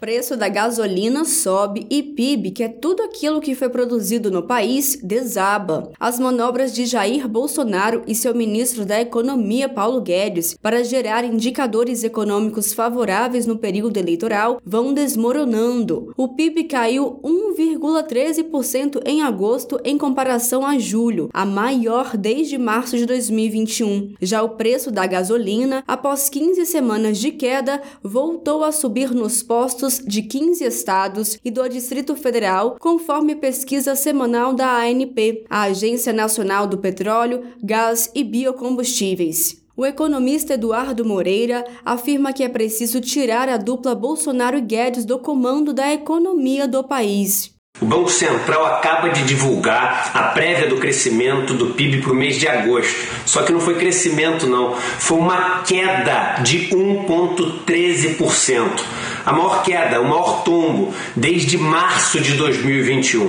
Preço da gasolina sobe e PIB, que é tudo aquilo que foi produzido no país, desaba. As manobras de Jair Bolsonaro e seu ministro da Economia, Paulo Guedes, para gerar indicadores econômicos favoráveis no período eleitoral vão desmoronando. O PIB caiu 1,13% em agosto em comparação a julho, a maior desde março de 2021. Já o preço da gasolina, após 15 semanas de queda, voltou a subir nos postos de 15 estados e do Distrito Federal, conforme pesquisa semanal da ANP, a Agência Nacional do Petróleo, Gás e Biocombustíveis. O economista Eduardo Moreira afirma que é preciso tirar a dupla Bolsonaro e Guedes do comando da economia do país. O Banco Central acaba de divulgar a prévia do crescimento do PIB para o mês de agosto. Só que não foi crescimento, não. Foi uma queda de 1,13% a maior queda, o maior tombo desde março de 2021.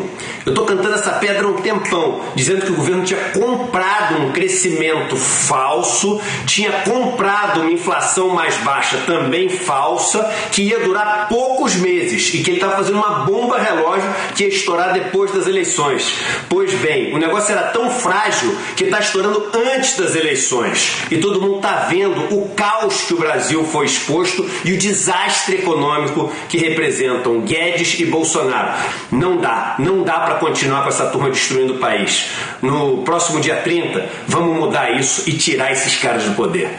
Eu estou cantando essa pedra há um tempão, dizendo que o governo tinha comprado um crescimento falso, tinha comprado uma inflação mais baixa também falsa, que ia durar poucos meses e que ele estava fazendo uma bomba relógio que ia estourar depois das eleições. Pois bem, o negócio era tão frágil que está estourando antes das eleições e todo mundo está vendo o caos que o Brasil foi exposto e o desastre econômico econômico que representam Guedes e Bolsonaro. Não dá, não dá para continuar com essa turma destruindo o país. No próximo dia 30, vamos mudar isso e tirar esses caras do poder.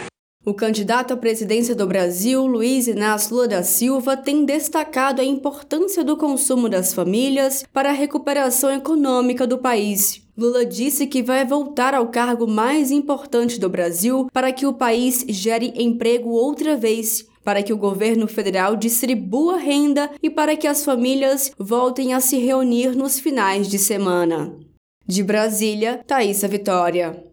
O candidato à presidência do Brasil, Luiz Inácio Lula da Silva, tem destacado a importância do consumo das famílias para a recuperação econômica do país. Lula disse que vai voltar ao cargo mais importante do Brasil para que o país gere emprego outra vez para que o governo federal distribua renda e para que as famílias voltem a se reunir nos finais de semana. De Brasília, Thaisa Vitória.